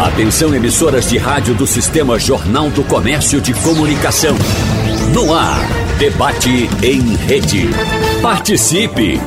Atenção emissoras de rádio do Sistema Jornal do Comércio de Comunicação. No ar, debate em rede. Participe!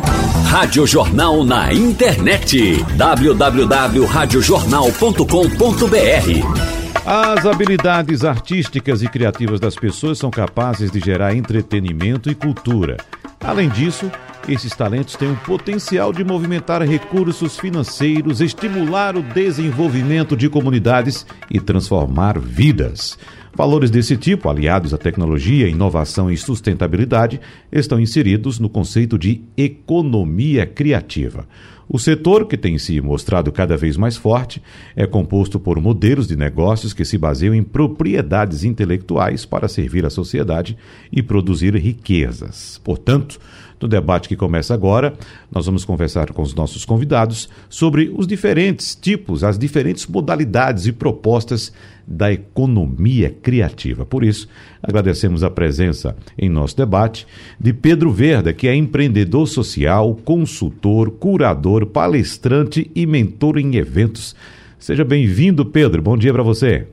Rádio Jornal na internet. www.radiojornal.com.br As habilidades artísticas e criativas das pessoas são capazes de gerar entretenimento e cultura. Além disso, esses talentos têm o potencial de movimentar recursos financeiros, estimular o desenvolvimento de comunidades e transformar vidas. Valores desse tipo, aliados à tecnologia, inovação e sustentabilidade, estão inseridos no conceito de economia criativa. O setor, que tem se mostrado cada vez mais forte, é composto por modelos de negócios que se baseiam em propriedades intelectuais para servir à sociedade e produzir riquezas. Portanto, no debate que começa agora, nós vamos conversar com os nossos convidados sobre os diferentes tipos, as diferentes modalidades e propostas da economia criativa. Por isso, agradecemos a presença em nosso debate de Pedro Verda, que é empreendedor social, consultor, curador, palestrante e mentor em eventos. Seja bem-vindo, Pedro. Bom dia para você.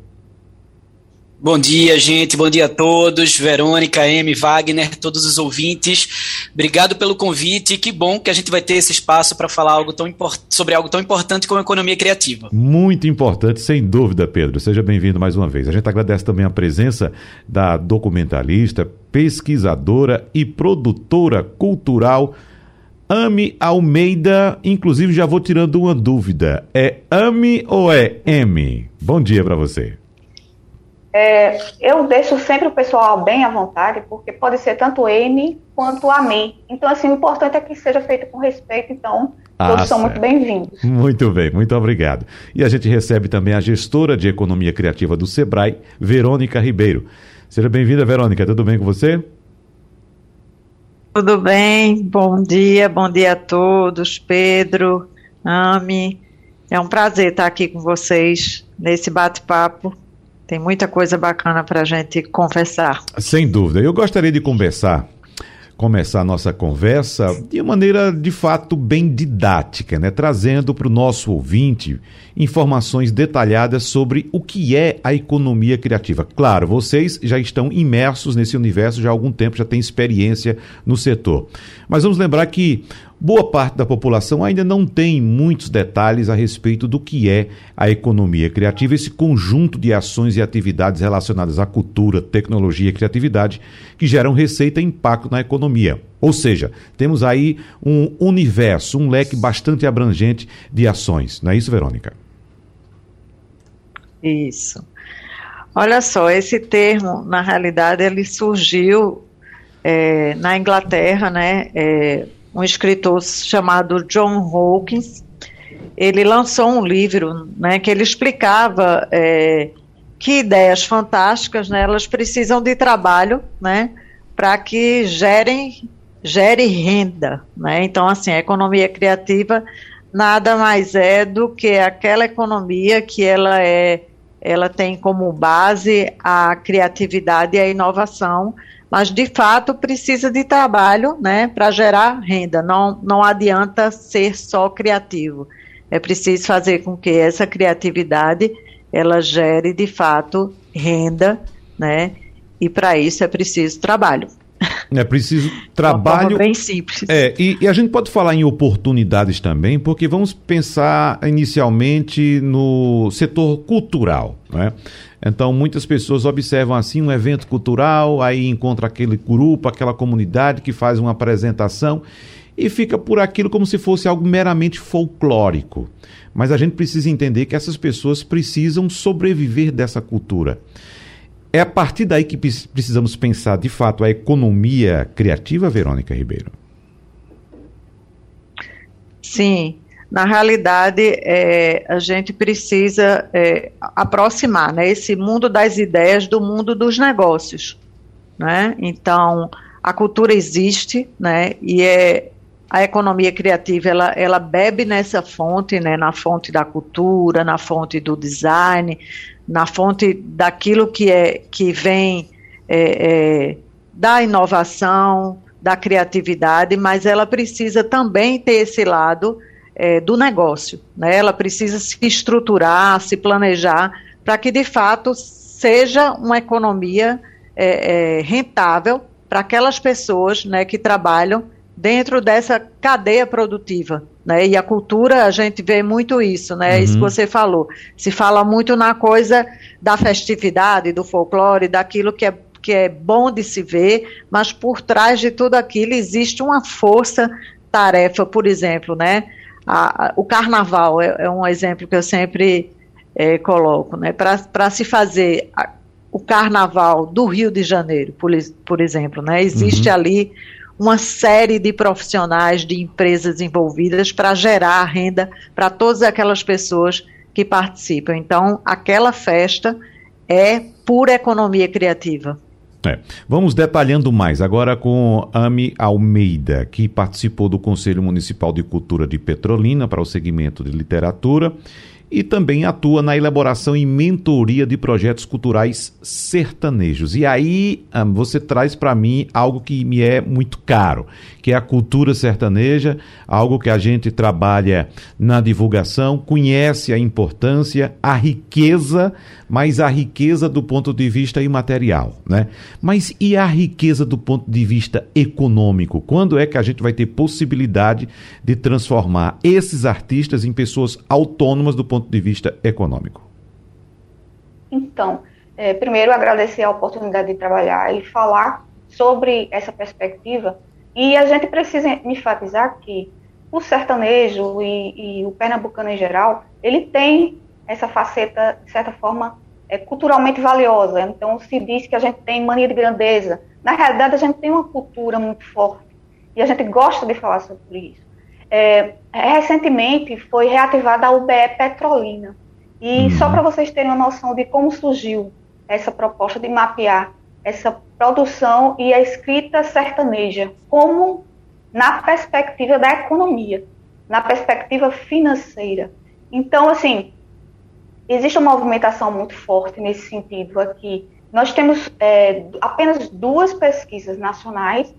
Bom dia, gente. Bom dia a todos. Verônica, M, Wagner, todos os ouvintes. Obrigado pelo convite. Que bom que a gente vai ter esse espaço para falar algo tão sobre algo tão importante como a economia criativa. Muito importante, sem dúvida, Pedro. Seja bem-vindo mais uma vez. A gente agradece também a presença da documentalista, pesquisadora e produtora cultural Ame Almeida. Inclusive, já vou tirando uma dúvida. É Ame ou é M? Bom dia para você. É, eu deixo sempre o pessoal bem à vontade, porque pode ser tanto M quanto a mim. Então, assim, o importante é que seja feito com respeito, então ah, todos são muito bem-vindos. Muito bem, muito obrigado. E a gente recebe também a gestora de economia criativa do Sebrae, Verônica Ribeiro. Seja bem-vinda, Verônica, tudo bem com você? Tudo bem, bom dia, bom dia a todos, Pedro, Ami. É um prazer estar aqui com vocês nesse bate-papo tem muita coisa bacana para a gente conversar. Sem dúvida. Eu gostaria de conversar começar a nossa conversa de maneira de fato bem didática, né? trazendo para o nosso ouvinte informações detalhadas sobre o que é a economia criativa. Claro, vocês já estão imersos nesse universo já há algum tempo, já têm experiência no setor. Mas vamos lembrar que boa parte da população ainda não tem muitos detalhes a respeito do que é a economia criativa, esse conjunto de ações e atividades relacionadas à cultura, tecnologia e criatividade que geram receita e impacto na economia. Ou seja, temos aí um universo, um leque bastante abrangente de ações. Não é isso, Verônica? Isso. Olha só, esse termo, na realidade, ele surgiu é, na Inglaterra, né? É, um escritor chamado John Hawkins, ele lançou um livro, né, que ele explicava é, que ideias fantásticas, né, elas precisam de trabalho, né, para que gerem gere renda, né? Então, assim, a economia criativa nada mais é do que aquela economia que ela é, ela tem como base a criatividade e a inovação, mas de fato precisa de trabalho, né, para gerar renda. Não, não adianta ser só criativo. É preciso fazer com que essa criatividade ela gere de fato renda, né? E para isso é preciso trabalho. É preciso trabalho. bem simples. É, e, e, a gente pode falar em oportunidades também, porque vamos pensar inicialmente no setor cultural. Né? Então, muitas pessoas observam assim um evento cultural, aí encontra aquele grupo, aquela comunidade que faz uma apresentação e fica por aquilo como se fosse algo meramente folclórico. Mas a gente precisa entender que essas pessoas precisam sobreviver dessa cultura. É a partir daí que precisamos pensar, de fato, a economia criativa, Verônica Ribeiro? Sim. Na realidade, é, a gente precisa é, aproximar né, esse mundo das ideias do mundo dos negócios. Né? Então, a cultura existe, né, e é, a economia criativa ela, ela bebe nessa fonte, né, na fonte da cultura, na fonte do design, na fonte daquilo que, é, que vem é, é, da inovação, da criatividade, mas ela precisa também ter esse lado é, do negócio. Né? Ela precisa se estruturar, se planejar, para que de fato seja uma economia é, é, rentável para aquelas pessoas né, que trabalham dentro dessa cadeia produtiva. Né? E a cultura, a gente vê muito isso, né? Uhum. Isso que você falou. Se fala muito na coisa da festividade, do folclore, daquilo que é, que é bom de se ver, mas por trás de tudo aquilo existe uma força-tarefa, por exemplo, né? A, a, o carnaval é, é, um exemplo que eu sempre é, coloco, né? Para se fazer a, o carnaval do Rio de Janeiro, por, por exemplo, né? Existe uhum. ali uma série de profissionais, de empresas envolvidas para gerar renda para todas aquelas pessoas que participam. Então, aquela festa é pura economia criativa. É. Vamos detalhando mais agora com Ami Almeida, que participou do Conselho Municipal de Cultura de Petrolina para o segmento de literatura e também atua na elaboração e mentoria de projetos culturais sertanejos. E aí ah, você traz para mim algo que me é muito caro, que é a cultura sertaneja, algo que a gente trabalha na divulgação, conhece a importância, a riqueza, mas a riqueza do ponto de vista imaterial, né? Mas e a riqueza do ponto de vista econômico? Quando é que a gente vai ter possibilidade de transformar esses artistas em pessoas autônomas do ponto de vista econômico? Então, é, primeiro agradecer a oportunidade de trabalhar e falar sobre essa perspectiva e a gente precisa enfatizar que o sertanejo e, e o pernambucano em geral, ele tem essa faceta, de certa forma, é, culturalmente valiosa. Então, se diz que a gente tem mania de grandeza. Na realidade, a gente tem uma cultura muito forte e a gente gosta de falar sobre isso. É, recentemente foi reativada a UBE Petrolina. E uhum. só para vocês terem uma noção de como surgiu essa proposta de mapear essa produção e a escrita sertaneja, como na perspectiva da economia, na perspectiva financeira. Então, assim, existe uma movimentação muito forte nesse sentido aqui. Nós temos é, apenas duas pesquisas nacionais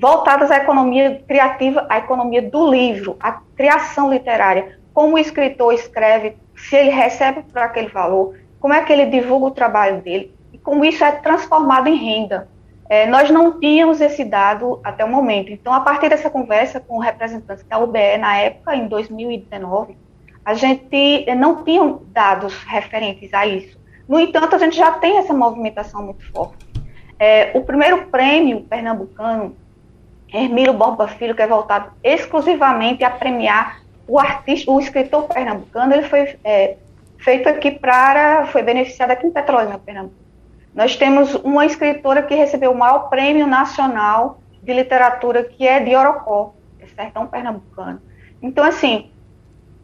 voltadas à economia criativa, à economia do livro, à criação literária. Como o escritor escreve, se ele recebe por aquele valor, como é que ele divulga o trabalho dele como isso é transformado em renda. É, nós não tínhamos esse dado até o momento. Então, a partir dessa conversa com representantes da UBE na época, em 2019, a gente não tinha dados referentes a isso. No entanto, a gente já tem essa movimentação muito forte. É, o primeiro prêmio pernambucano, Hermílio Borba Filho, que é voltado exclusivamente a premiar o artista, o escritor pernambucano, ele foi é, feito aqui para, foi beneficiado aqui em Petrolina, Pernambuco. Nós temos uma escritora que recebeu o maior prêmio nacional de literatura, que é de Orocó, é sertão pernambucano. Então, assim,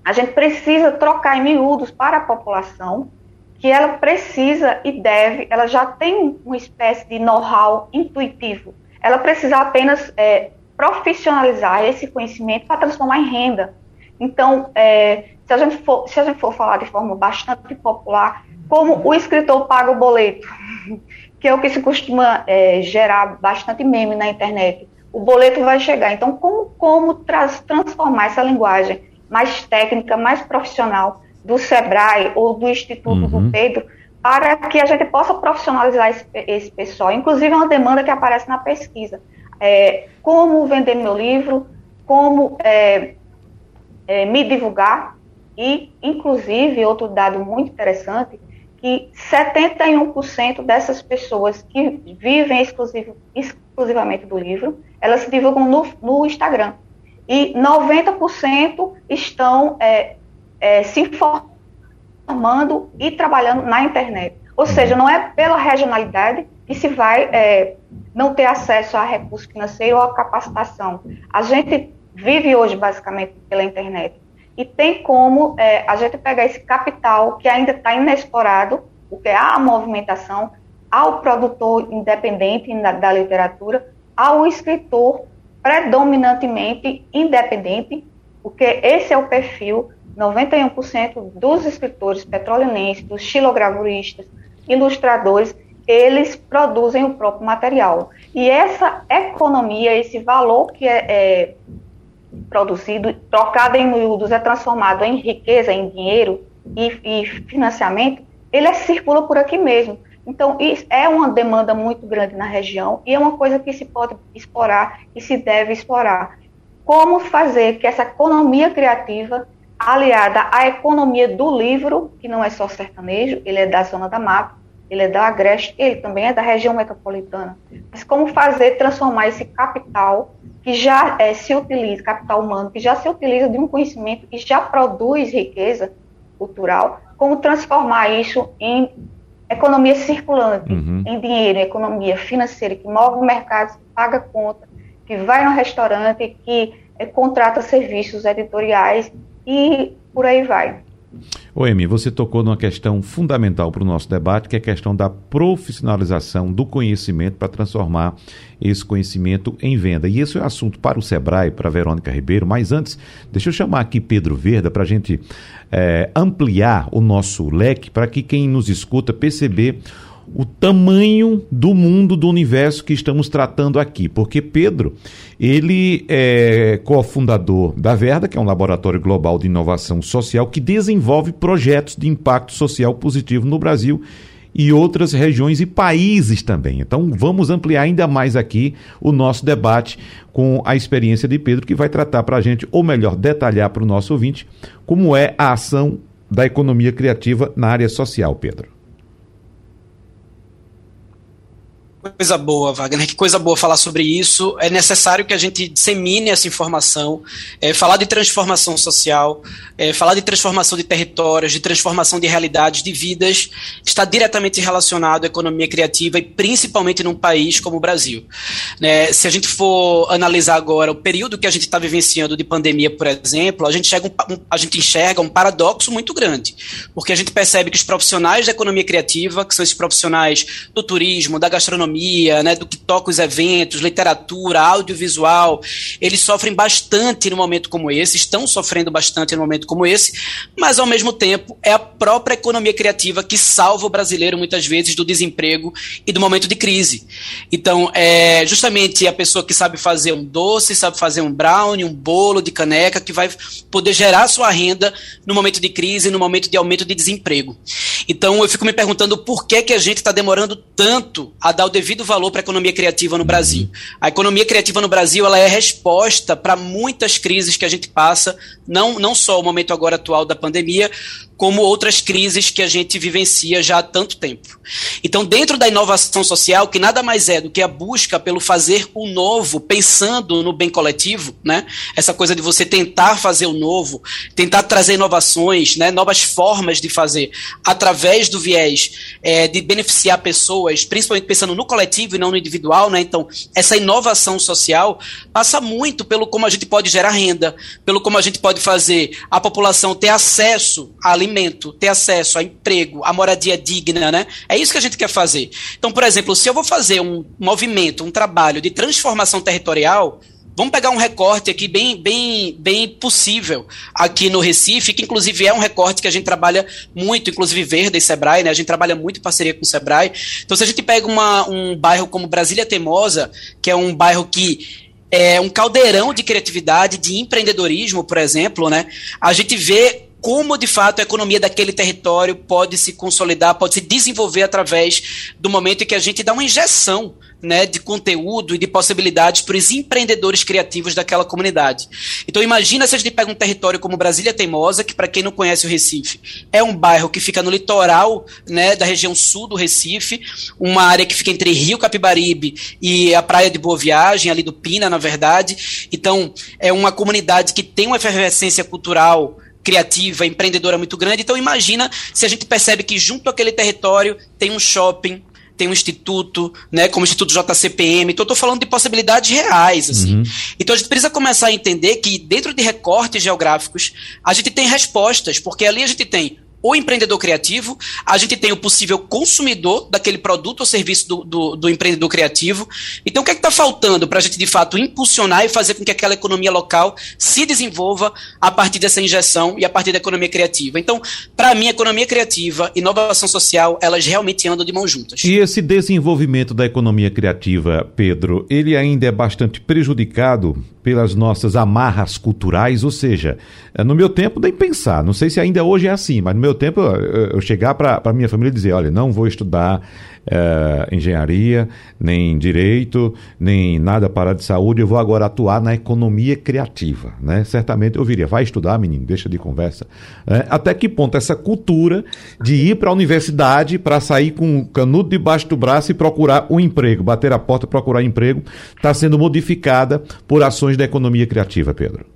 a gente precisa trocar em miúdos para a população, que ela precisa e deve, ela já tem uma espécie de know-how intuitivo. Ela precisa apenas é, profissionalizar esse conhecimento para transformar em renda. Então, é, se, a gente for, se a gente for falar de forma bastante popular, como o escritor paga o boleto, que é o que se costuma é, gerar bastante meme na internet. O boleto vai chegar. Então, como, como traz, transformar essa linguagem mais técnica, mais profissional do SEBRAE ou do Instituto uhum. do Pedro, para que a gente possa profissionalizar esse, esse pessoal. Inclusive, é uma demanda que aparece na pesquisa. É, como vender meu livro, como é, é, me divulgar, e, inclusive, outro dado muito interessante, que 71% dessas pessoas que vivem exclusivo, exclusivamente do livro, elas se divulgam no, no Instagram. E 90% estão é, é, se informando e trabalhando na internet. Ou seja, não é pela regionalidade que se vai é, não ter acesso a recurso financeiro ou a capacitação. A gente vive hoje basicamente pela internet e tem como é, a gente pegar esse capital que ainda está inexplorado, porque há a movimentação, ao produtor independente da, da literatura, ao escritor predominantemente independente, porque esse é o perfil, 91% dos escritores petrolinenses, dos xilogravuristas, ilustradores, eles produzem o próprio material. E essa economia, esse valor que é, é produzido, trocado em miúdos, é transformado em riqueza, em dinheiro e, e financiamento, ele circula por aqui mesmo. Então, é uma demanda muito grande na região e é uma coisa que se pode explorar e se deve explorar. Como fazer que essa economia criativa, aliada à economia do livro, que não é só sertanejo, ele é da zona da mata, ele é da Agreste, ele também é da região metropolitana. Mas como fazer transformar esse capital que já é, se utiliza, capital humano, que já se utiliza de um conhecimento que já produz riqueza cultural, como transformar isso em economia circulante, uhum. em dinheiro, em economia financeira, que move o mercado, que paga conta, que vai no restaurante, que é, contrata serviços editoriais e por aí vai. O Emi, você tocou numa questão fundamental para o nosso debate, que é a questão da profissionalização do conhecimento para transformar esse conhecimento em venda. E esse é o assunto para o Sebrae, para a Verônica Ribeiro. Mas antes, deixa eu chamar aqui Pedro Verda para a gente é, ampliar o nosso leque, para que quem nos escuta perceber o tamanho do mundo, do universo que estamos tratando aqui. Porque Pedro, ele é cofundador da Verda, que é um laboratório global de inovação social que desenvolve projetos de impacto social positivo no Brasil e outras regiões e países também. Então, vamos ampliar ainda mais aqui o nosso debate com a experiência de Pedro, que vai tratar para a gente, ou melhor, detalhar para o nosso ouvinte, como é a ação da economia criativa na área social, Pedro. Coisa boa, Wagner, que coisa boa falar sobre isso. É necessário que a gente dissemine essa informação, é, falar de transformação social, é, falar de transformação de territórios, de transformação de realidades, de vidas, está diretamente relacionado à economia criativa e principalmente num país como o Brasil. Né, se a gente for analisar agora o período que a gente está vivenciando de pandemia, por exemplo, a gente, um, um, a gente enxerga um paradoxo muito grande, porque a gente percebe que os profissionais da economia criativa, que são esses profissionais do turismo, da gastronomia, economia, né, do que toca os eventos, literatura, audiovisual, eles sofrem bastante no momento como esse, estão sofrendo bastante no momento como esse, mas ao mesmo tempo é a própria economia criativa que salva o brasileiro muitas vezes do desemprego e do momento de crise. Então, é justamente a pessoa que sabe fazer um doce, sabe fazer um brownie, um bolo de caneca, que vai poder gerar sua renda no momento de crise, no momento de aumento de desemprego. Então, eu fico me perguntando por que, que a gente está demorando tanto a dar o devido devido valor para a economia criativa no Brasil. A economia criativa no Brasil ela é resposta para muitas crises que a gente passa, não, não só o momento agora atual da pandemia, como outras crises que a gente vivencia já há tanto tempo. Então, dentro da inovação social, que nada mais é do que a busca pelo fazer o novo, pensando no bem coletivo, né? Essa coisa de você tentar fazer o novo, tentar trazer inovações, né? novas formas de fazer, através do viés é, de beneficiar pessoas, principalmente pensando no coletivo e não no individual, né? Então, essa inovação social passa muito pelo como a gente pode gerar renda, pelo como a gente pode fazer a população ter acesso a alimento, ter acesso a emprego, a moradia digna, né? É isso que a gente quer fazer. Então, por exemplo, se eu vou fazer um movimento, um trabalho de transformação territorial, Vamos pegar um recorte aqui bem, bem, bem possível aqui no Recife, que inclusive é um recorte que a gente trabalha muito, inclusive Verde e Sebrae, né? A gente trabalha muito em parceria com o Sebrae. Então, se a gente pega uma, um bairro como Brasília Temosa, que é um bairro que é um caldeirão de criatividade, de empreendedorismo, por exemplo, né? A gente vê como de fato a economia daquele território pode se consolidar, pode se desenvolver através do momento em que a gente dá uma injeção né, de conteúdo e de possibilidades para os empreendedores criativos daquela comunidade. Então imagina se a gente pega um território como Brasília Teimosa, que para quem não conhece o Recife, é um bairro que fica no litoral né, da região sul do Recife, uma área que fica entre Rio Capibaribe e a Praia de Boa Viagem, ali do Pina, na verdade. Então é uma comunidade que tem uma efervescência cultural criativa, empreendedora muito grande. Então imagina se a gente percebe que junto àquele território tem um shopping, tem um instituto, né, como o Instituto JCPM. Então, eu estou falando de possibilidades reais, assim. Uhum. Então, a gente precisa começar a entender que dentro de recortes geográficos, a gente tem respostas, porque ali a gente tem o empreendedor criativo, a gente tem o possível consumidor daquele produto ou serviço do, do, do empreendedor criativo. Então, o que é está faltando para a gente, de fato, impulsionar e fazer com que aquela economia local se desenvolva a partir dessa injeção e a partir da economia criativa? Então, para mim, economia criativa e inovação social, elas realmente andam de mãos juntas. E esse desenvolvimento da economia criativa, Pedro, ele ainda é bastante prejudicado pelas nossas amarras culturais, ou seja, eh, no meu tempo nem pensar, não sei se ainda hoje é assim, mas no meu tempo eu chegar para a minha família e dizer, olha, não vou estudar é, engenharia, nem direito, nem nada para de saúde, eu vou agora atuar na economia criativa. Né? Certamente eu viria, vai estudar, menino, deixa de conversa. É, até que ponto essa cultura de ir para a universidade para sair com o canudo debaixo do braço e procurar um emprego, bater a porta procurar emprego, está sendo modificada por ações da economia criativa, Pedro?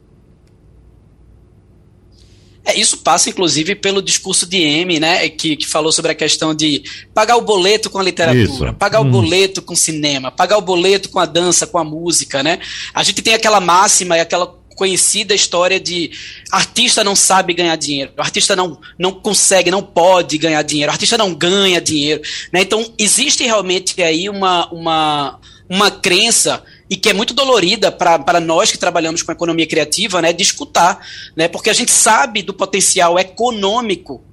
É, isso passa, inclusive, pelo discurso de M, né, que, que falou sobre a questão de pagar o boleto com a literatura, isso. pagar hum. o boleto com o cinema, pagar o boleto com a dança, com a música, né? A gente tem aquela máxima e aquela conhecida história de artista não sabe ganhar dinheiro, artista não, não consegue, não pode ganhar dinheiro, artista não ganha dinheiro, né? Então, existe realmente aí uma, uma, uma crença e que é muito dolorida para nós que trabalhamos com economia criativa, né, de escutar, né, porque a gente sabe do potencial econômico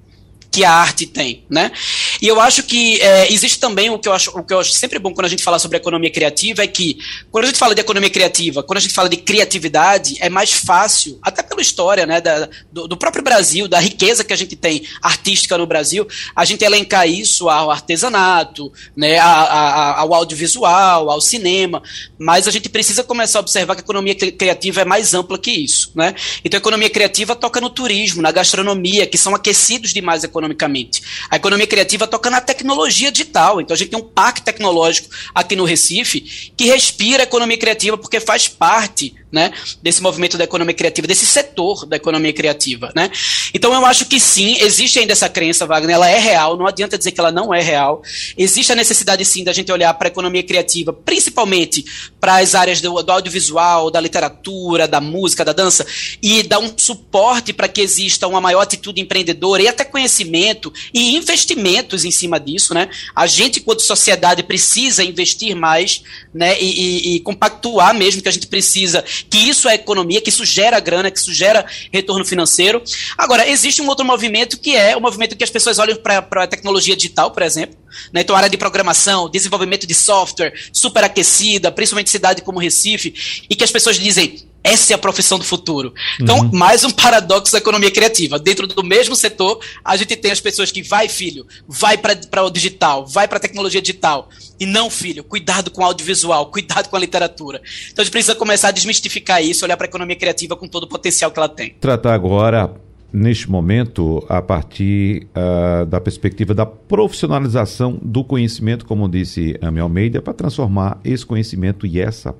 que a arte tem, né? E eu acho que é, existe também o que eu acho, o que eu acho sempre bom quando a gente fala sobre economia criativa é que quando a gente fala de economia criativa, quando a gente fala de criatividade, é mais fácil, até pela história, né, da, do, do, próprio Brasil, da riqueza que a gente tem artística no Brasil, a gente elencar isso ao artesanato, né, a, a, ao audiovisual, ao cinema, mas a gente precisa começar a observar que a economia criativa é mais ampla que isso, né? Então a economia criativa toca no turismo, na gastronomia, que são aquecidos demais economicamente. A economia criativa toca na tecnologia digital. Então a gente tem um parque tecnológico aqui no Recife que respira a economia criativa porque faz parte né, desse movimento da economia criativa, desse setor da economia criativa, né? Então eu acho que sim, existe ainda essa crença, Wagner, ela é real, não adianta dizer que ela não é real. Existe a necessidade sim da gente olhar para a economia criativa, principalmente para as áreas do, do, audiovisual, da literatura, da música, da dança, e dar um suporte para que exista uma maior atitude empreendedora e até conhecimento e investimentos em cima disso, né? A gente, enquanto sociedade, precisa investir mais, né? E, e, e compactuar mesmo que a gente precisa que isso é economia, que isso gera grana, que isso gera retorno financeiro. Agora, existe um outro movimento que é o movimento que as pessoas olham para a tecnologia digital, por exemplo. Né? Então, a área de programação, desenvolvimento de software, superaquecida, principalmente cidade como Recife, e que as pessoas dizem, essa é a profissão do futuro. Então, uhum. mais um paradoxo da economia criativa. Dentro do mesmo setor, a gente tem as pessoas que vai, filho, vai para o digital, vai para a tecnologia digital. E não, filho, cuidado com o audiovisual, cuidado com a literatura. Então, a gente precisa começar a desmistificar isso, olhar para a economia criativa com todo o potencial que ela tem. Tratar agora neste momento, a partir uh, da perspectiva da profissionalização do conhecimento, como disse Ame Almeida, para transformar esse conhecimento e essa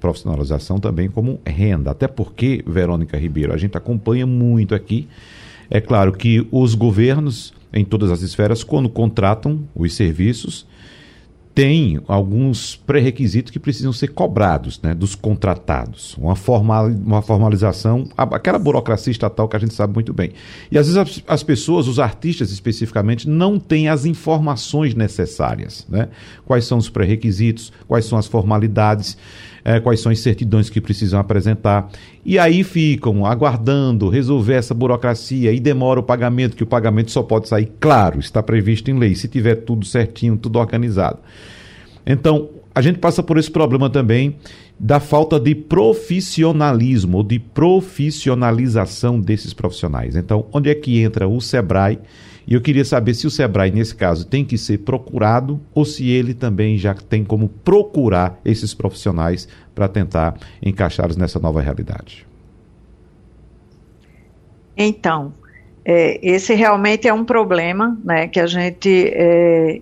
profissionalização também como renda. Até porque, Verônica Ribeiro, a gente acompanha muito aqui. É claro que os governos, em todas as esferas, quando contratam os serviços, tem alguns pré-requisitos que precisam ser cobrados né, dos contratados. Uma, formal, uma formalização, aquela burocracia estatal que a gente sabe muito bem. E às vezes as, as pessoas, os artistas especificamente, não têm as informações necessárias. Né? Quais são os pré-requisitos, quais são as formalidades é, quais são as certidões que precisam apresentar. E aí ficam aguardando resolver essa burocracia e demora o pagamento, que o pagamento só pode sair, claro, está previsto em lei, se tiver tudo certinho, tudo organizado. Então, a gente passa por esse problema também da falta de profissionalismo, ou de profissionalização desses profissionais. Então, onde é que entra o SEBRAE? E eu queria saber se o Sebrae, nesse caso, tem que ser procurado ou se ele também já tem como procurar esses profissionais para tentar encaixá-los nessa nova realidade. Então, é, esse realmente é um problema né, que a gente é,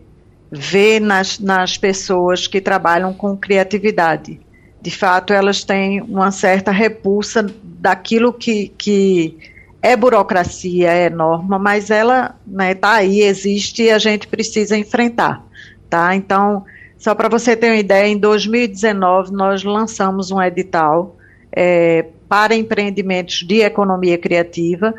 vê nas, nas pessoas que trabalham com criatividade. De fato, elas têm uma certa repulsa daquilo que, que é burocracia, é norma, mas ela está né, tá aí, existe e a gente precisa enfrentar. Tá? Então, só para você ter uma ideia, em 2019 nós lançamos um edital é, para empreendimentos de economia criativa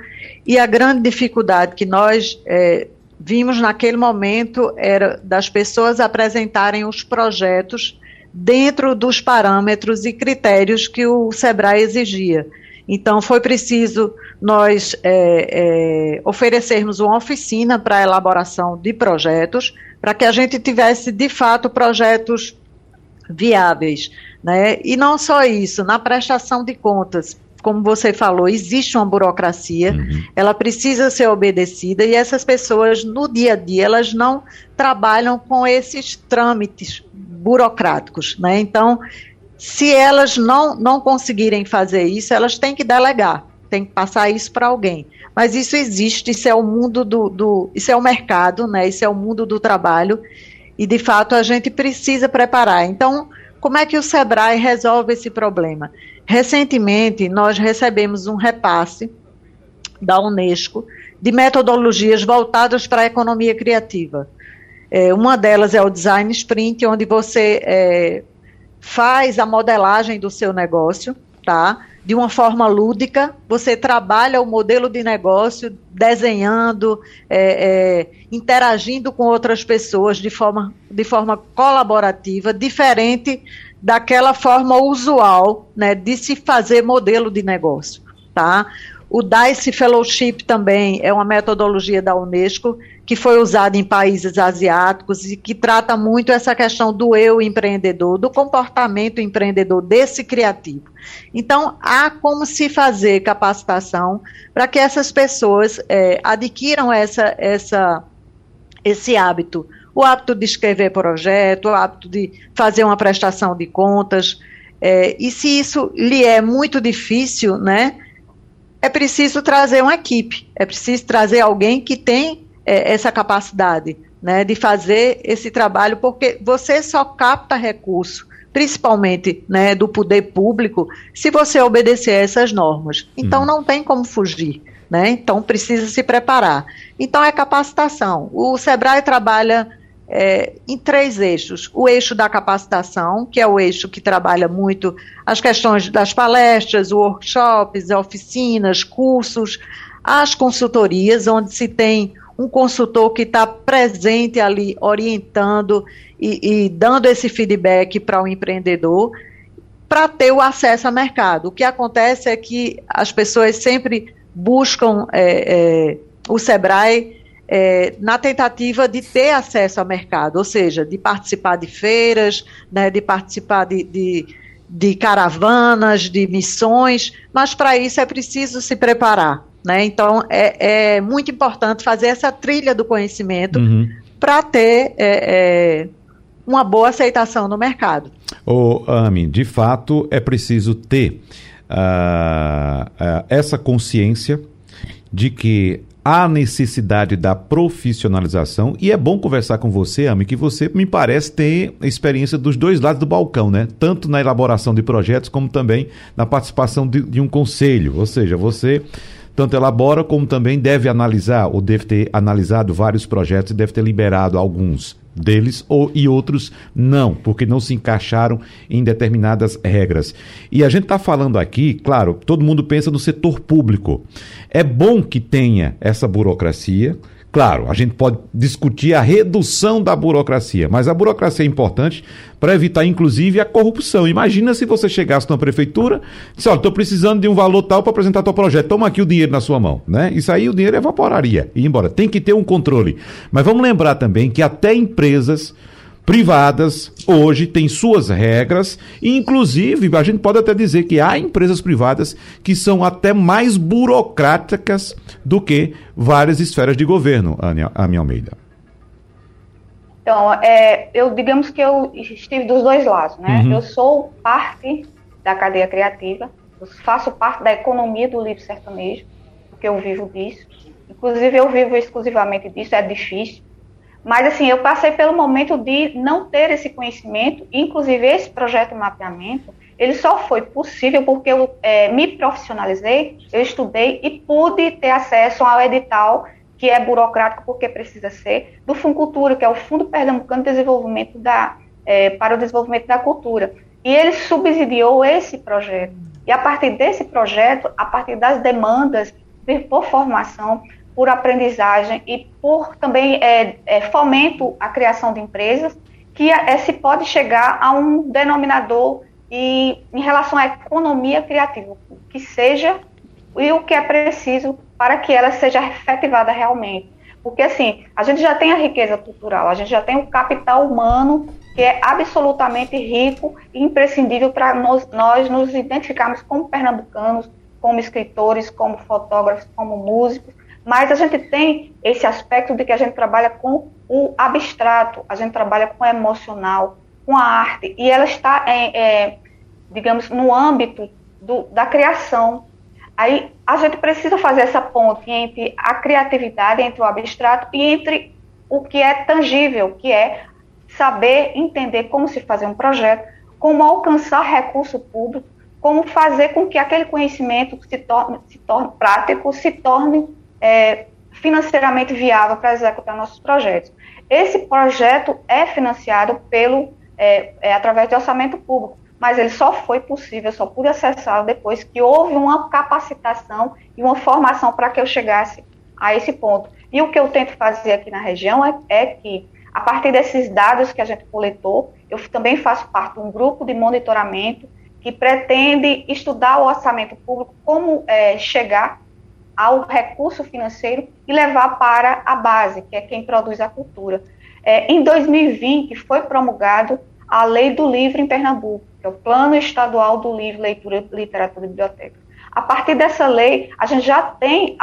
e a grande dificuldade que nós é, vimos naquele momento era das pessoas apresentarem os projetos dentro dos parâmetros e critérios que o SEBRAE exigia. Então, foi preciso nós é, é, oferecermos uma oficina para elaboração de projetos, para que a gente tivesse, de fato, projetos viáveis. Né? E não só isso, na prestação de contas, como você falou, existe uma burocracia, uhum. ela precisa ser obedecida e essas pessoas no dia a dia elas não trabalham com esses trâmites burocráticos, né? Então, se elas não não conseguirem fazer isso, elas têm que delegar, têm que passar isso para alguém. Mas isso existe, isso é o mundo do, do isso é o mercado, né? Isso é o mundo do trabalho e de fato a gente precisa preparar. Então, como é que o Sebrae resolve esse problema? Recentemente, nós recebemos um repasse da Unesco de metodologias voltadas para a economia criativa. É, uma delas é o Design Sprint, onde você é, faz a modelagem do seu negócio, tá? de uma forma lúdica, você trabalha o modelo de negócio desenhando, é, é, interagindo com outras pessoas de forma, de forma colaborativa, diferente daquela forma usual né, de se fazer modelo de negócio. Tá? O DICE Fellowship também é uma metodologia da Unesco que foi usada em países asiáticos e que trata muito essa questão do eu empreendedor, do comportamento empreendedor desse criativo. Então, há como se fazer capacitação para que essas pessoas é, adquiram essa, essa, esse hábito. O hábito de escrever projeto, o hábito de fazer uma prestação de contas. É, e se isso lhe é muito difícil, né? É preciso trazer uma equipe, é preciso trazer alguém que tem é, essa capacidade né, de fazer esse trabalho, porque você só capta recurso, principalmente né, do poder público, se você obedecer a essas normas. Então, uhum. não tem como fugir. Né? Então, precisa se preparar. Então, é capacitação. O SEBRAE trabalha é, em três eixos. O eixo da capacitação, que é o eixo que trabalha muito as questões das palestras, workshops, oficinas, cursos, as consultorias, onde se tem um consultor que está presente ali, orientando e, e dando esse feedback para o empreendedor, para ter o acesso ao mercado. O que acontece é que as pessoas sempre buscam é, é, o SEBRAE é, na tentativa de ter acesso ao mercado, ou seja, de participar de feiras, né, de participar de, de, de caravanas, de missões, mas para isso é preciso se preparar. Né? Então, é, é, muito importante fazer essa trilha do conhecimento uhum. para ter é, é, uma boa aceitação no mercado. Ô, Ami, de fato é preciso ter uh, uh, essa consciência de que há necessidade da profissionalização e é bom conversar com você, Ami, que você me parece ter experiência dos dois lados do balcão, né? Tanto na elaboração de projetos como também na participação de, de um conselho. Ou seja, você tanto elabora como também deve analisar, ou deve ter analisado vários projetos e deve ter liberado alguns deles ou, e outros não, porque não se encaixaram em determinadas regras. E a gente está falando aqui, claro, todo mundo pensa no setor público. É bom que tenha essa burocracia, Claro, a gente pode discutir a redução da burocracia, mas a burocracia é importante para evitar, inclusive, a corrupção. Imagina se você chegasse na prefeitura e disse, olha, estou precisando de um valor tal para apresentar teu projeto, toma aqui o dinheiro na sua mão. Né? Isso aí o dinheiro evaporaria e embora. Tem que ter um controle. Mas vamos lembrar também que até empresas privadas hoje têm suas regras, inclusive a gente pode até dizer que há empresas privadas que são até mais burocráticas do que várias esferas de governo, a minha Almeida. Então, é, eu digamos que eu estive dos dois lados, né? Uhum. Eu sou parte da cadeia criativa, faço parte da economia do livro sertanejo, porque eu vivo disso. Inclusive, eu vivo exclusivamente disso, é difícil. Mas, assim, eu passei pelo momento de não ter esse conhecimento, inclusive esse projeto de mapeamento, ele só foi possível porque eu é, me profissionalizei, eu estudei e pude ter acesso ao edital, que é burocrático porque precisa ser, do Funcultura, que é o Fundo Pernambucano de Desenvolvimento da, é, para o Desenvolvimento da Cultura. E ele subsidiou esse projeto. E a partir desse projeto, a partir das demandas por formação, por aprendizagem e por também é, é, fomento à criação de empresas, que é, se pode chegar a um denominador e, em relação à economia criativa, que seja e o que é preciso para que ela seja efetivada realmente. Porque, assim, a gente já tem a riqueza cultural, a gente já tem o capital humano que é absolutamente rico e imprescindível para nós, nós nos identificarmos como pernambucanos, como escritores, como fotógrafos, como músicos, mas a gente tem esse aspecto de que a gente trabalha com o abstrato, a gente trabalha com o emocional, com a arte, e ela está, é, é, digamos, no âmbito do, da criação. Aí a gente precisa fazer essa ponte entre a criatividade, entre o abstrato e entre o que é tangível, que é saber entender como se fazer um projeto, como alcançar recurso público, como fazer com que aquele conhecimento se torne, se torne prático, se torne é, financeiramente viável para executar nossos projetos. Esse projeto é financiado pelo é, é, através de orçamento público, mas ele só foi possível, só pude acessá-lo depois que houve uma capacitação e uma formação para que eu chegasse a esse ponto. E o que eu tento fazer aqui na região é, é que, a partir desses dados que a gente coletou, eu também faço parte de um grupo de monitoramento que pretende estudar o orçamento público, como é, chegar ao recurso financeiro e levar para a base, que é quem produz a cultura. É, em 2020, foi promulgado a Lei do Livro em Pernambuco, que é o Plano Estadual do Livro, Leitura, Literatura e Biblioteca. A partir dessa lei, a gente já tem,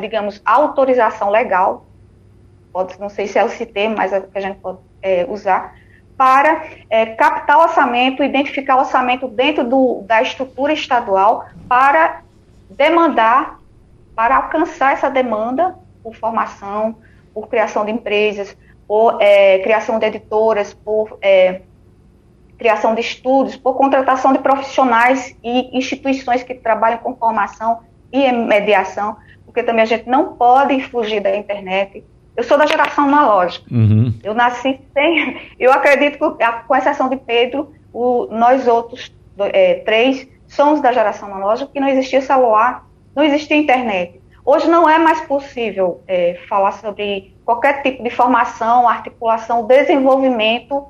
digamos, autorização legal, pode, não sei se é o CIT, mas é que a gente pode é, usar, para é, captar orçamento, identificar orçamento dentro do, da estrutura estadual para demandar para alcançar essa demanda por formação, por criação de empresas, por é, criação de editoras, por é, criação de estudos, por contratação de profissionais e instituições que trabalham com formação e mediação, porque também a gente não pode fugir da internet. Eu sou da geração analógica. Uhum. Eu nasci sem. Eu acredito que, com exceção de Pedro, o, nós outros é, três somos da geração analógica, que não existia celular, não existia internet. Hoje não é mais possível é, falar sobre qualquer tipo de formação, articulação, desenvolvimento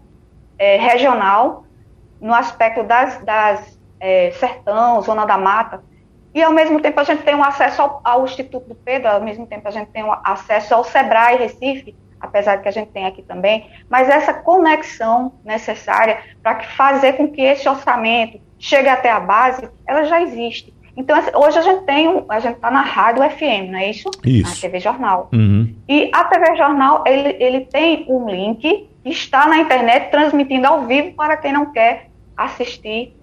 é, regional no aspecto das, das é, sertão, zona da mata, e ao mesmo tempo a gente tem um acesso ao, ao, Instituto do Pedro, ao mesmo tempo a gente tem um acesso ao Sebrae Recife, apesar que a gente tem aqui também, mas essa conexão necessária para fazer com que esse orçamento chegue até a base, ela já existe. Então, assim, hoje a gente tem, a gente está na rádio FM, não é isso? Isso. Na TV Jornal. Uhum. E a TV Jornal, ele, ele tem um link que está na internet transmitindo ao vivo para quem não quer assistir,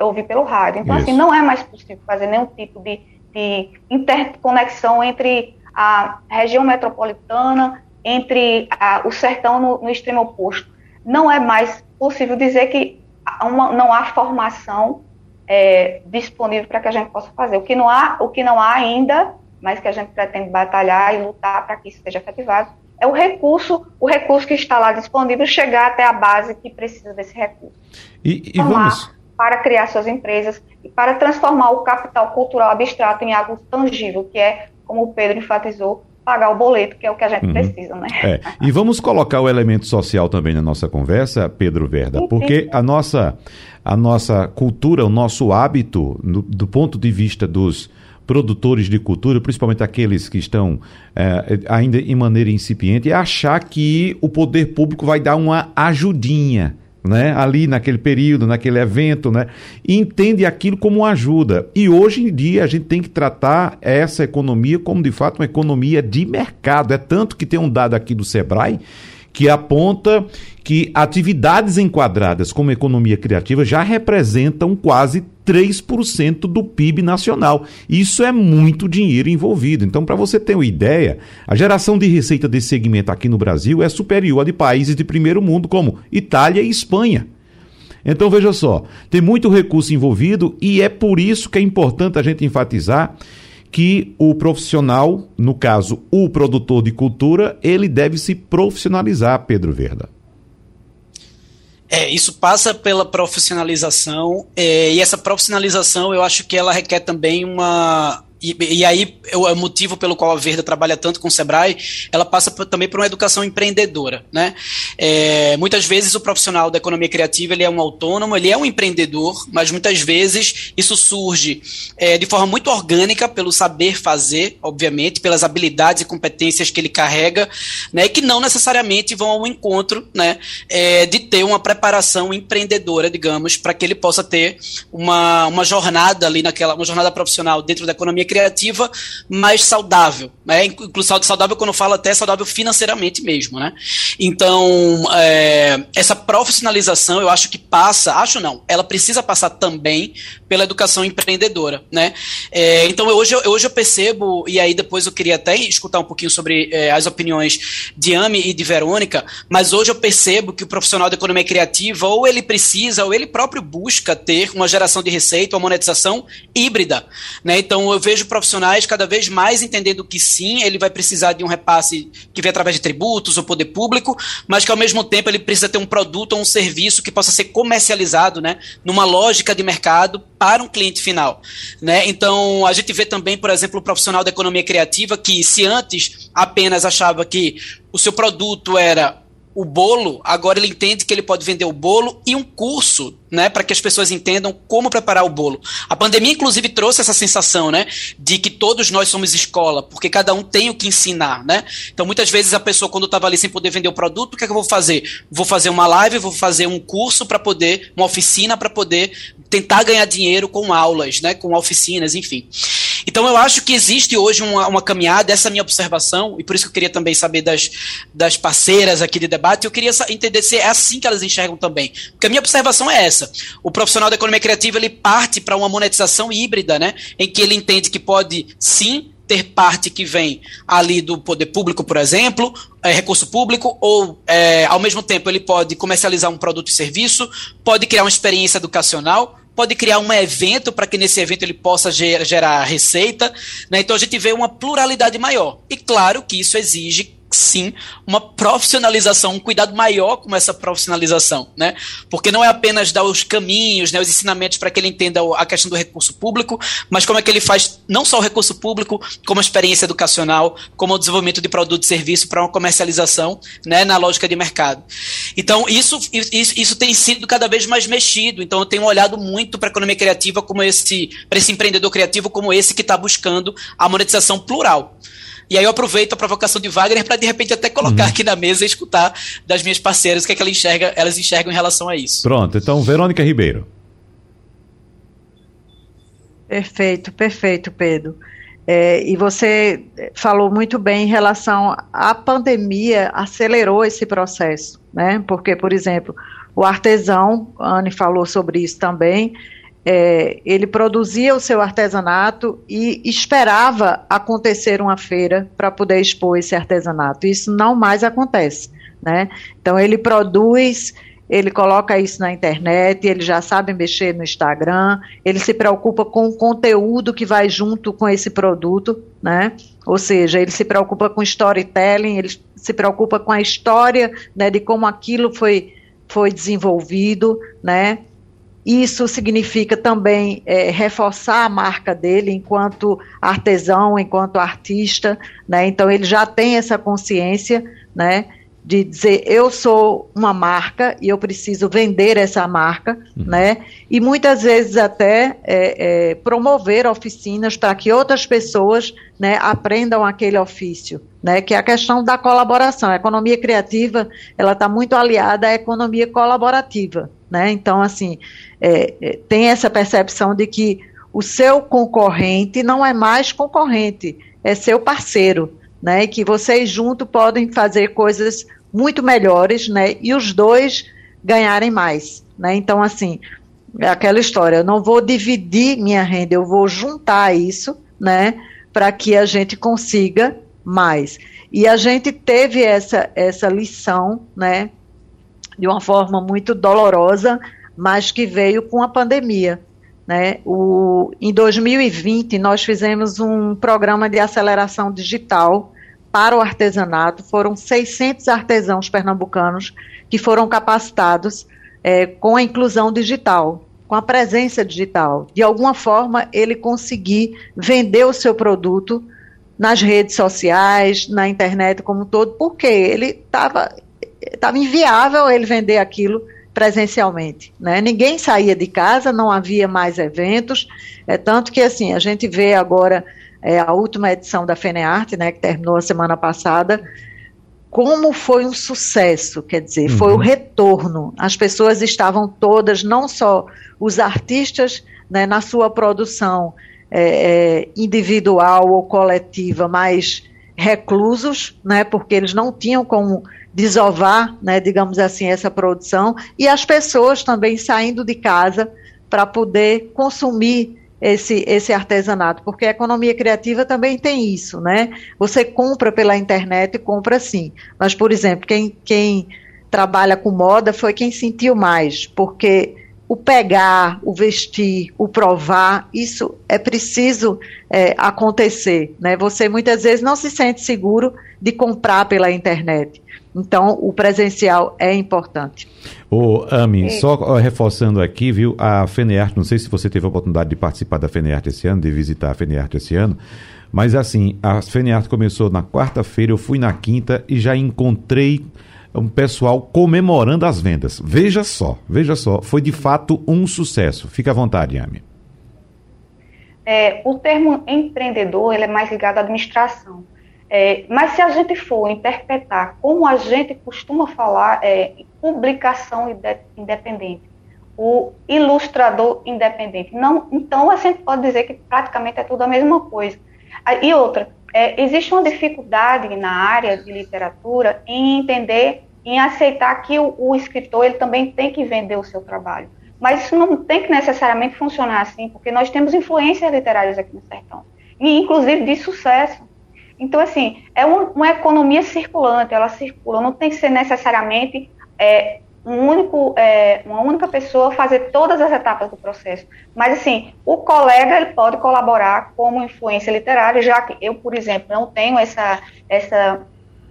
ouvir pelo rádio. Então, assim, isso. assim, não é mais possível fazer nenhum tipo de, de interconexão entre a região metropolitana, entre a, o sertão no, no extremo oposto. Não é mais possível dizer que uma, não há formação é, disponível para que a gente possa fazer. O que não há, o que não há ainda, mas que a gente pretende batalhar e lutar para que isso seja efetivado, é o recurso, o recurso que está lá disponível chegar até a base que precisa desse recurso. E, e vamos para criar suas empresas e para transformar o capital cultural abstrato em algo tangível, que é, como o Pedro enfatizou, pagar o boleto, que é o que a gente uhum. precisa, né? É. E vamos colocar o elemento social também na nossa conversa, Pedro Verda, porque a nossa, a nossa cultura, o nosso hábito, no, do ponto de vista dos produtores de cultura, principalmente aqueles que estão é, ainda em maneira incipiente, é achar que o poder público vai dar uma ajudinha né, ali naquele período, naquele evento, né, e entende aquilo como ajuda. E hoje em dia a gente tem que tratar essa economia como de fato uma economia de mercado. É tanto que tem um dado aqui do Sebrae que aponta que atividades enquadradas como economia criativa já representam quase 3% do PIB nacional. Isso é muito dinheiro envolvido. Então, para você ter uma ideia, a geração de receita desse segmento aqui no Brasil é superior à de países de primeiro mundo como Itália e Espanha. Então, veja só, tem muito recurso envolvido e é por isso que é importante a gente enfatizar que o profissional, no caso, o produtor de cultura, ele deve se profissionalizar, Pedro Verda. É, isso passa pela profissionalização, é, e essa profissionalização eu acho que ela requer também uma, e, e aí o, o, motivo pelo qual a Verda trabalha tanto com o Sebrae, ela passa também por uma educação empreendedora, né? É, muitas vezes o profissional da economia criativa ele é um autônomo, ele é um empreendedor, mas muitas vezes isso surge é, de forma muito orgânica pelo saber fazer, obviamente, pelas habilidades e competências que ele carrega, né? Que não necessariamente vão ao encontro, né? É, de ter uma preparação empreendedora, digamos, para que ele possa ter uma, uma jornada ali naquela, uma jornada profissional dentro da economia criativa mais saudável, né? Inclusive saudável quando eu falo até saudável financeiramente mesmo, né? Então, é, essa profissionalização eu acho que passa, acho não, ela precisa passar também pela educação empreendedora, né? É, então hoje, hoje eu percebo, e aí depois eu queria até escutar um pouquinho sobre é, as opiniões de Ami e de Verônica, mas hoje eu percebo que o profissional da economia criativa, ou ele precisa, ou ele próprio busca ter uma geração de receita, uma monetização híbrida, né? Então eu vejo profissionais cada vez mais entendendo que sim, ele vai precisar de um repasse que vem através de tributos ou poder público, mas que ao mesmo tempo ele precisa ter um produto ou um serviço que possa ser comercializado, né? Numa lógica de mercado para um cliente final, né? Então a gente vê também, por exemplo, o profissional da economia criativa que se antes apenas achava que o seu produto era o bolo, agora ele entende que ele pode vender o bolo e um curso, né, para que as pessoas entendam como preparar o bolo. A pandemia, inclusive, trouxe essa sensação, né, de que todos nós somos escola, porque cada um tem o que ensinar, né. Então, muitas vezes a pessoa, quando estava ali sem poder vender o produto, o que, é que eu vou fazer? Vou fazer uma live, vou fazer um curso para poder, uma oficina para poder tentar ganhar dinheiro com aulas, né, com oficinas, enfim. Então eu acho que existe hoje uma, uma caminhada, essa é a minha observação, e por isso que eu queria também saber das, das parceiras aqui de debate, eu queria entender se é assim que elas enxergam também. Porque a minha observação é essa. O profissional da economia criativa, ele parte para uma monetização híbrida, né, em que ele entende que pode sim ter parte que vem ali do poder público, por exemplo, é, recurso público, ou é, ao mesmo tempo ele pode comercializar um produto e serviço, pode criar uma experiência educacional, pode criar um evento para que nesse evento ele possa gerar, receita. Né? Então a gente vê uma pluralidade maior. E claro que isso exige sim uma profissionalização, um cuidado maior com essa profissionalização, né? Porque não é apenas dar os caminhos, né, os ensinamentos para que ele entenda a questão do recurso público, mas como é que ele faz não só o recurso público, como a experiência educacional, como o desenvolvimento de produto e serviço para uma comercialização, né, na lógica de mercado. Então, isso, isso, isso tem sido cada vez mais mexido. Então, eu tenho olhado muito para a economia criativa como esse, para esse empreendedor criativo como esse que está buscando a monetização plural. E aí eu aproveito a provocação de Wagner para de repente até colocar uhum. aqui na mesa e escutar das minhas parceiras o que, é que ela enxerga, elas enxergam em relação a isso. Pronto, então Verônica Ribeiro. Perfeito, perfeito, Pedro. É, e você falou muito bem em relação à pandemia, acelerou esse processo, né? Porque, por exemplo, o artesão, a Anne falou sobre isso também, é, ele produzia o seu artesanato e esperava acontecer uma feira para poder expor esse artesanato. Isso não mais acontece, né? Então ele produz, ele coloca isso na internet, ele já sabe mexer no Instagram, ele se preocupa com o conteúdo que vai junto com esse produto, né? Ou seja, ele se preocupa com storytelling, ele se preocupa com a história, né, de como aquilo foi foi desenvolvido, né? Isso significa também é, reforçar a marca dele enquanto artesão, enquanto artista, né? Então ele já tem essa consciência, né? De dizer eu sou uma marca e eu preciso vender essa marca, uhum. né? E muitas vezes até é, é, promover oficinas para que outras pessoas, né, aprendam aquele ofício, né? Que é a questão da colaboração. A economia criativa ela está muito aliada à economia colaborativa, né? Então assim é, é, tem essa percepção de que o seu concorrente não é mais concorrente, é seu parceiro, né? E que vocês juntos podem fazer coisas muito melhores, né? E os dois ganharem mais, né? Então, assim, é aquela história, eu não vou dividir minha renda, eu vou juntar isso, né? Para que a gente consiga mais. E a gente teve essa, essa lição, né? De uma forma muito dolorosa, mas que veio com a pandemia. Né? O, em 2020, nós fizemos um programa de aceleração digital para o artesanato. Foram 600 artesãos pernambucanos que foram capacitados é, com a inclusão digital. com a presença digital. De alguma forma, ele conseguir vender o seu produto nas redes sociais, na internet como um todo, porque ele estava tava inviável ele vender aquilo presencialmente, né? Ninguém saía de casa, não havia mais eventos, é tanto que assim a gente vê agora é, a última edição da FENEARTE, né, que terminou a semana passada, como foi um sucesso, quer dizer, uhum. foi o retorno. As pessoas estavam todas, não só os artistas né, na sua produção é, é, individual ou coletiva, mas reclusos, né, porque eles não tinham como desovar, né, digamos assim, essa produção, e as pessoas também saindo de casa para poder consumir esse, esse artesanato, porque a economia criativa também tem isso, né? Você compra pela internet, compra sim. Mas, por exemplo, quem, quem trabalha com moda foi quem sentiu mais, porque o pegar, o vestir, o provar, isso é preciso é, acontecer, né? Você muitas vezes não se sente seguro de comprar pela internet. Então, o presencial é importante. Ô, Ami, só reforçando aqui, viu, a FENEARTE, não sei se você teve a oportunidade de participar da FENEARTE esse ano, de visitar a FENEARTE esse ano, mas assim, a FENEARTE começou na quarta-feira, eu fui na quinta e já encontrei um pessoal comemorando as vendas. Veja só, veja só, foi de fato um sucesso. Fica à vontade, Ami. É, o termo empreendedor ele é mais ligado à administração. É, mas se a gente for interpretar como a gente costuma falar, é, publicação independente, o ilustrador independente, não, então a gente pode dizer que praticamente é tudo a mesma coisa. E outra, é, existe uma dificuldade na área de literatura em entender, em aceitar que o, o escritor ele também tem que vender o seu trabalho. Mas isso não tem que necessariamente funcionar assim, porque nós temos influências literárias aqui no sertão, e inclusive de sucesso. Então, assim, é uma, uma, economia circulante, ela circula, não tem que ser necessariamente é, um único, é, uma única pessoa fazer todas as etapas do processo. Mas, assim, o colega ele pode colaborar como influência literária, já que eu, por exemplo, não tenho essa, essa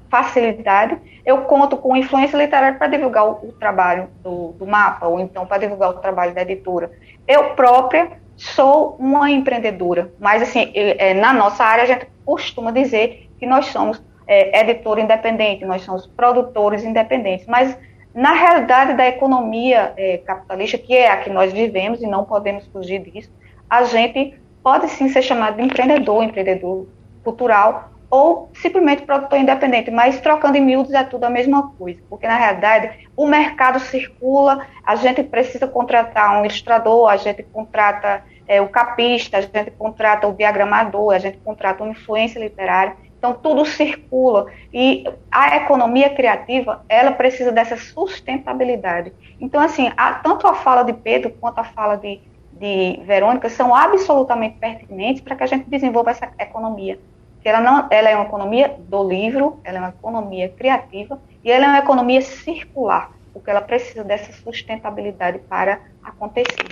facilidade, eu conto com influência literária para divulgar o, o trabalho do, do, mapa, ou então para divulgar o trabalho da editora. Eu própria sou uma empreendedora, mas, assim, é, na nossa área a gente costuma dizer que nós somos é, editor independente, nós somos produtores independentes, mas na realidade da economia é, capitalista, que é a que nós vivemos e não podemos fugir disso, a gente pode sim ser chamado de empreendedor, empreendedor cultural ou simplesmente produtor independente, mas trocando em miúdos é tudo a mesma coisa, porque na realidade o mercado circula, a gente precisa contratar um ilustrador, a gente contrata é, o capista, a gente contrata o diagramador, a gente contrata uma influência literária. Então, tudo circula. E a economia criativa, ela precisa dessa sustentabilidade. Então, assim, a, tanto a fala de Pedro quanto a fala de, de Verônica são absolutamente pertinentes para que a gente desenvolva essa economia. Que ela, não, ela é uma economia do livro, ela é uma economia criativa e ela é uma economia circular, porque ela precisa dessa sustentabilidade para acontecer.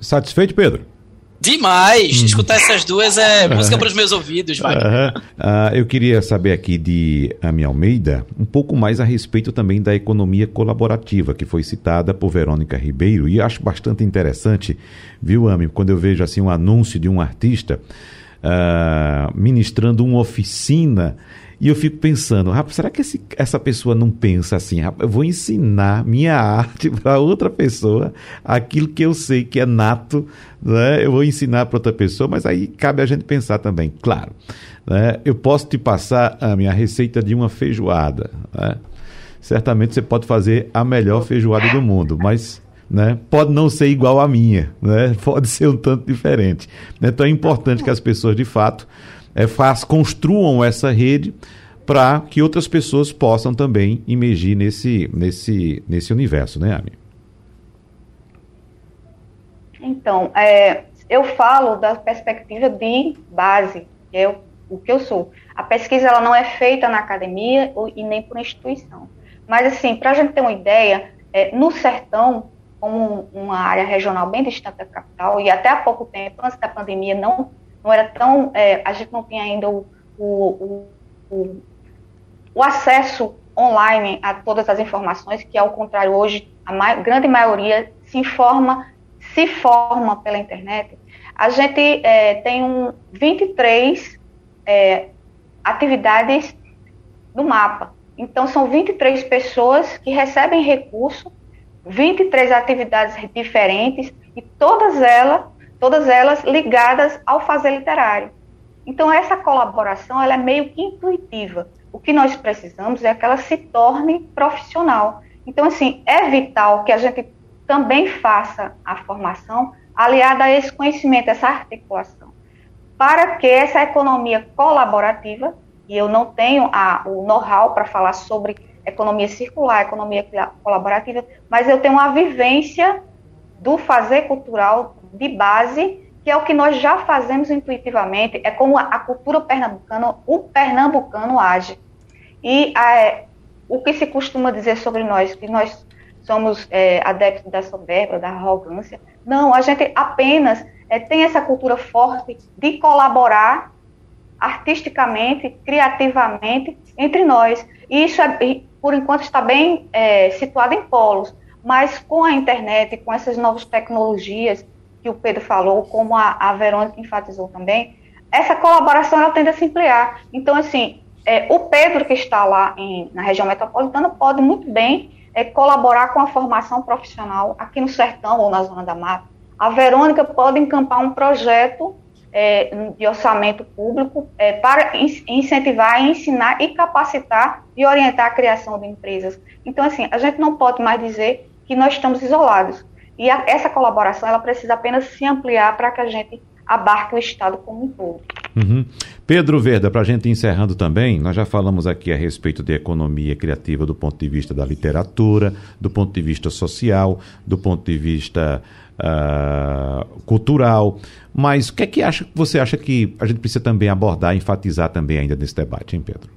Satisfeito, Pedro? Demais! Hum. Escutar essas duas é música para os meus ouvidos, vai. Uh, eu queria saber aqui de Ami Almeida um pouco mais a respeito também da economia colaborativa, que foi citada por Verônica Ribeiro, e acho bastante interessante, viu, Ami, quando eu vejo assim um anúncio de um artista uh, ministrando uma oficina e eu fico pensando, rapaz, será que esse, essa pessoa não pensa assim, rapaz, eu vou ensinar minha arte para outra pessoa, aquilo que eu sei que é nato, né? Eu vou ensinar para outra pessoa, mas aí cabe a gente pensar também, claro. Né? Eu posso te passar a minha receita de uma feijoada, né? Certamente você pode fazer a melhor feijoada do mundo, mas né? Pode não ser igual à minha, né? Pode ser um tanto diferente. Então é importante que as pessoas de fato é, faz, construam essa rede para que outras pessoas possam também emergir nesse, nesse, nesse universo, né, Ami? Então, é, eu falo da perspectiva de base, que é o, o que eu sou. A pesquisa ela não é feita na academia ou, e nem por instituição. Mas, assim, para a gente ter uma ideia, é, no sertão, como uma área regional bem distante da capital, e até há pouco tempo, antes da pandemia, não não era tão. É, a gente não tinha ainda o, o, o, o, acesso online a todas as informações, que ao contrário, hoje a grande maioria se informa se forma pela internet, a gente é, tem um 23 é, atividades no mapa. Então, são 23 pessoas que recebem recurso, 23 atividades diferentes, e todas elas, todas elas ligadas ao fazer literário. Então, essa colaboração ela é meio que intuitiva. O que nós precisamos é que ela se torne profissional. Então, assim, é vital que a gente também faça a formação aliada a esse conhecimento, essa articulação, para que essa economia colaborativa, e eu não tenho a, o know-how para falar sobre economia circular, economia colaborativa, mas eu tenho a vivência do fazer cultural de base, que é o que nós já fazemos intuitivamente, é como a cultura pernambucana, o pernambucano age. E é, o que se costuma dizer sobre nós, que nós somos é, adeptos da soberba, da arrogância. Não, a gente apenas é, tem essa cultura forte de colaborar artisticamente, criativamente entre nós. E isso, é, por enquanto, está bem é, situado em polos, mas com a internet, com essas novas tecnologias que o Pedro falou, como a, a Verônica enfatizou também, essa colaboração ela tende a se ampliar. Então, assim, é, o Pedro que está lá em, na região metropolitana pode muito bem é, colaborar com a formação profissional aqui no Sertão ou na Zona da Mata. A Verônica pode encampar um projeto é, de orçamento público é, para incentivar, ensinar e capacitar e orientar a criação de empresas. Então, assim, a gente não pode mais dizer que nós estamos isolados. E a, essa colaboração ela precisa apenas se ampliar para que a gente abarque o Estado como um todo. Uhum. Pedro Verda, para a gente encerrando também, nós já falamos aqui a respeito de economia criativa do ponto de vista da literatura, do ponto de vista social, do ponto de vista uh, cultural. Mas o que é que acha, você acha que a gente precisa também abordar, enfatizar também ainda nesse debate, hein, Pedro?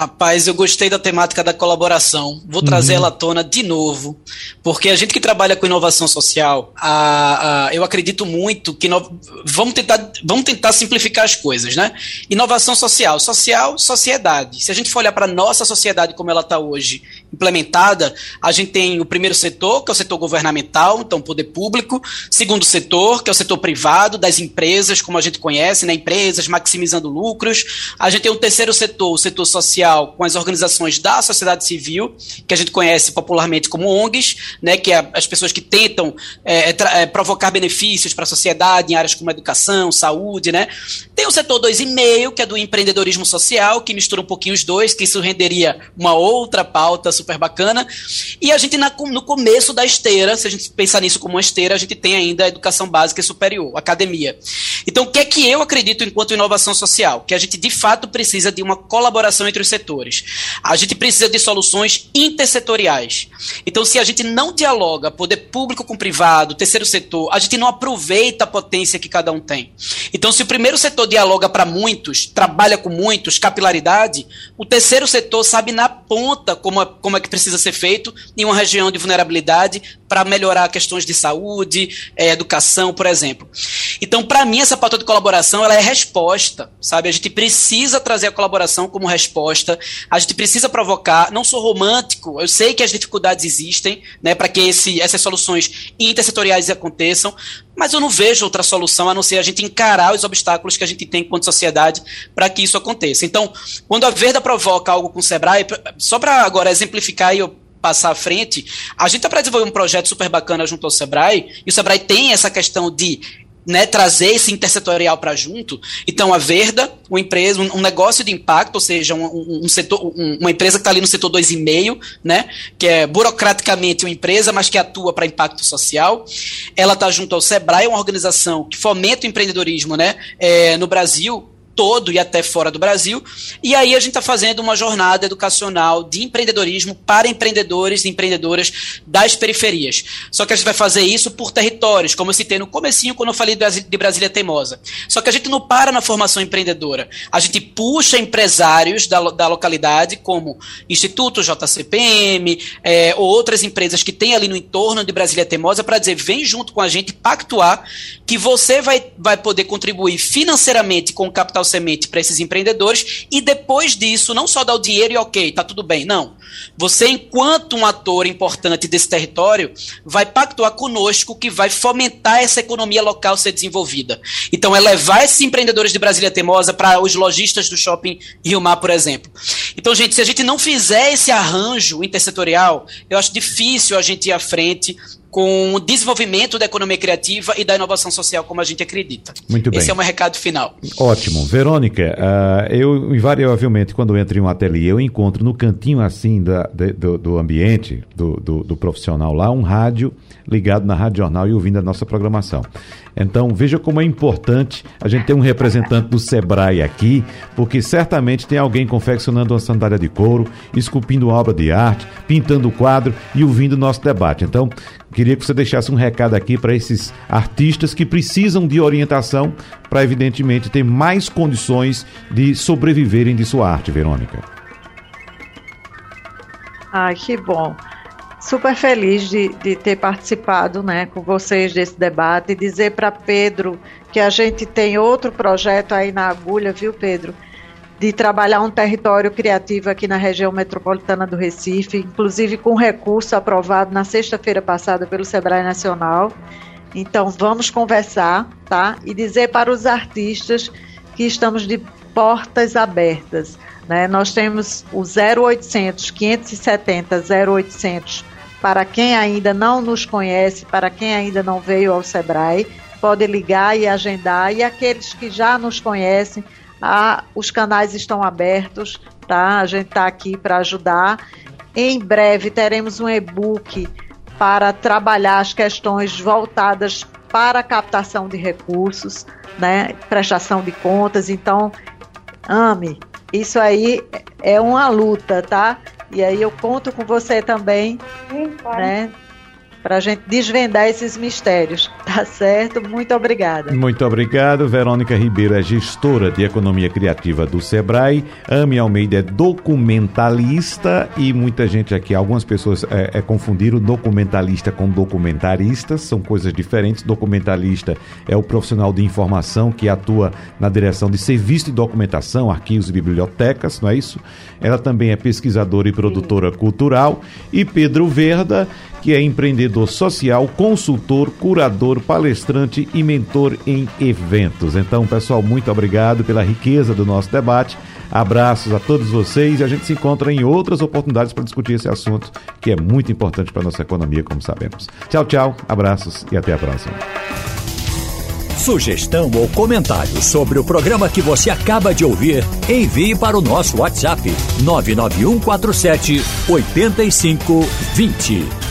Rapaz, eu gostei da temática da colaboração. Vou trazer uhum. ela à tona de novo, porque a gente que trabalha com inovação social, a, a, eu acredito muito que no, vamos, tentar, vamos tentar simplificar as coisas, né? Inovação social, social, sociedade. Se a gente for olhar para a nossa sociedade como ela está hoje, implementada, a gente tem o primeiro setor, que é o setor governamental, então poder público, segundo setor, que é o setor privado, das empresas, como a gente conhece, né? Empresas maximizando lucros. A gente tem o terceiro setor, o setor social com as organizações da sociedade civil, que a gente conhece popularmente como ONGs, né, que é as pessoas que tentam é, é provocar benefícios para a sociedade em áreas como educação, saúde, né. Tem o setor 2,5, que é do empreendedorismo social, que mistura um pouquinho os dois, que isso renderia uma outra pauta super bacana. E a gente, na, no começo da esteira, se a gente pensar nisso como uma esteira, a gente tem ainda a educação básica e superior, academia. Então, o que é que eu acredito enquanto inovação social? Que a gente, de fato, precisa de uma colaboração entre os setores. A gente precisa de soluções intersetoriais. Então, se a gente não dialoga poder público com privado, terceiro setor, a gente não aproveita a potência que cada um tem. Então, se o primeiro setor dialoga para muitos, trabalha com muitos, capilaridade, o terceiro setor sabe na ponta como é, como é que precisa ser feito em uma região de vulnerabilidade para melhorar questões de saúde, é, educação, por exemplo. Então, para mim, essa pauta de colaboração ela é resposta, sabe? A gente precisa trazer a colaboração como resposta a gente precisa provocar. Não sou romântico, eu sei que as dificuldades existem, né, para que esse, essas soluções intersetoriais aconteçam, mas eu não vejo outra solução a não ser a gente encarar os obstáculos que a gente tem enquanto sociedade para que isso aconteça. Então, quando a Verda provoca algo com o Sebrae, só para agora exemplificar e eu passar à frente, a gente está para desenvolver um projeto super bacana junto ao Sebrae, e o Sebrae tem essa questão de né, trazer esse intersetorial para junto. Então, a Verda, uma empresa, um, um negócio de impacto, ou seja, um, um setor, uma empresa que está ali no setor 2,5, né, que é burocraticamente uma empresa, mas que atua para impacto social. Ela está junto ao Sebrae, uma organização que fomenta o empreendedorismo né, é, no Brasil, todo e até fora do Brasil. E aí a gente está fazendo uma jornada educacional de empreendedorismo para empreendedores e empreendedoras das periferias. Só que a gente vai fazer isso por territórios, como eu citei no comecinho quando eu falei de Brasília Teimosa. Só que a gente não para na formação empreendedora. A gente puxa empresários da, da localidade, como Instituto JCPM, é, ou outras empresas que tem ali no entorno de Brasília Teimosa, para dizer, vem junto com a gente pactuar que você vai, vai poder contribuir financeiramente com o capital semente para esses empreendedores e depois disso, não só dar o dinheiro e ok, tá tudo bem. Não. Você, enquanto um ator importante desse território, vai pactuar conosco que vai fomentar essa economia local ser desenvolvida. Então, é levar esses empreendedores de Brasília Temosa para os lojistas do shopping Rio Mar, por exemplo. Então, gente, se a gente não fizer esse arranjo intersetorial, eu acho difícil a gente ir à frente com o desenvolvimento da economia criativa e da inovação social como a gente acredita. Muito bem. Esse é o meu recado final. Ótimo. Verônica, uh, eu invariavelmente, quando entro em um ateliê, eu encontro no cantinho assim da, de, do, do, ambiente, do, do, do, profissional lá, um rádio ligado na Rádio Jornal e ouvindo a nossa programação. Então, veja como é importante a gente ter um representante do Sebrae aqui, porque certamente tem alguém confeccionando uma sandália de couro, esculpindo uma obra de arte, pintando o quadro e ouvindo o nosso debate. Então, queria que você deixasse um recado aqui para esses artistas que precisam de orientação para, evidentemente, ter mais condições de sobreviverem de sua arte, Verônica. Ai, que bom super feliz de, de ter participado né, com vocês desse debate e dizer para Pedro que a gente tem outro projeto aí na agulha, viu, Pedro? De trabalhar um território criativo aqui na região metropolitana do Recife, inclusive com recurso aprovado na sexta-feira passada pelo Sebrae Nacional. Então, vamos conversar, tá? E dizer para os artistas que estamos de portas abertas. Né? Nós temos o 0800 570 0800 para quem ainda não nos conhece, para quem ainda não veio ao Sebrae, pode ligar e agendar. E aqueles que já nos conhecem, ah, os canais estão abertos, tá? A gente está aqui para ajudar. Em breve teremos um e-book para trabalhar as questões voltadas para a captação de recursos, né? Prestação de contas. Então, ame. Isso aí é uma luta, tá? E aí eu conto com você também, Sim, claro. né? Para a gente desvendar esses mistérios, tá certo? Muito obrigada. Muito obrigado. Verônica Ribeiro é gestora de economia criativa do Sebrae. Ame Almeida é documentalista e muita gente aqui, algumas pessoas é, é, confundiram documentalista com documentarista, são coisas diferentes. Documentalista é o profissional de informação que atua na direção de serviço de documentação, arquivos e bibliotecas, não é isso? Ela também é pesquisadora e produtora Sim. cultural. E Pedro Verda que é empreendedor social, consultor, curador, palestrante e mentor em eventos. Então, pessoal, muito obrigado pela riqueza do nosso debate. Abraços a todos vocês e a gente se encontra em outras oportunidades para discutir esse assunto que é muito importante para a nossa economia, como sabemos. Tchau, tchau, abraços e até a próxima. Sugestão ou comentário sobre o programa que você acaba de ouvir, envie para o nosso WhatsApp 99147 8520.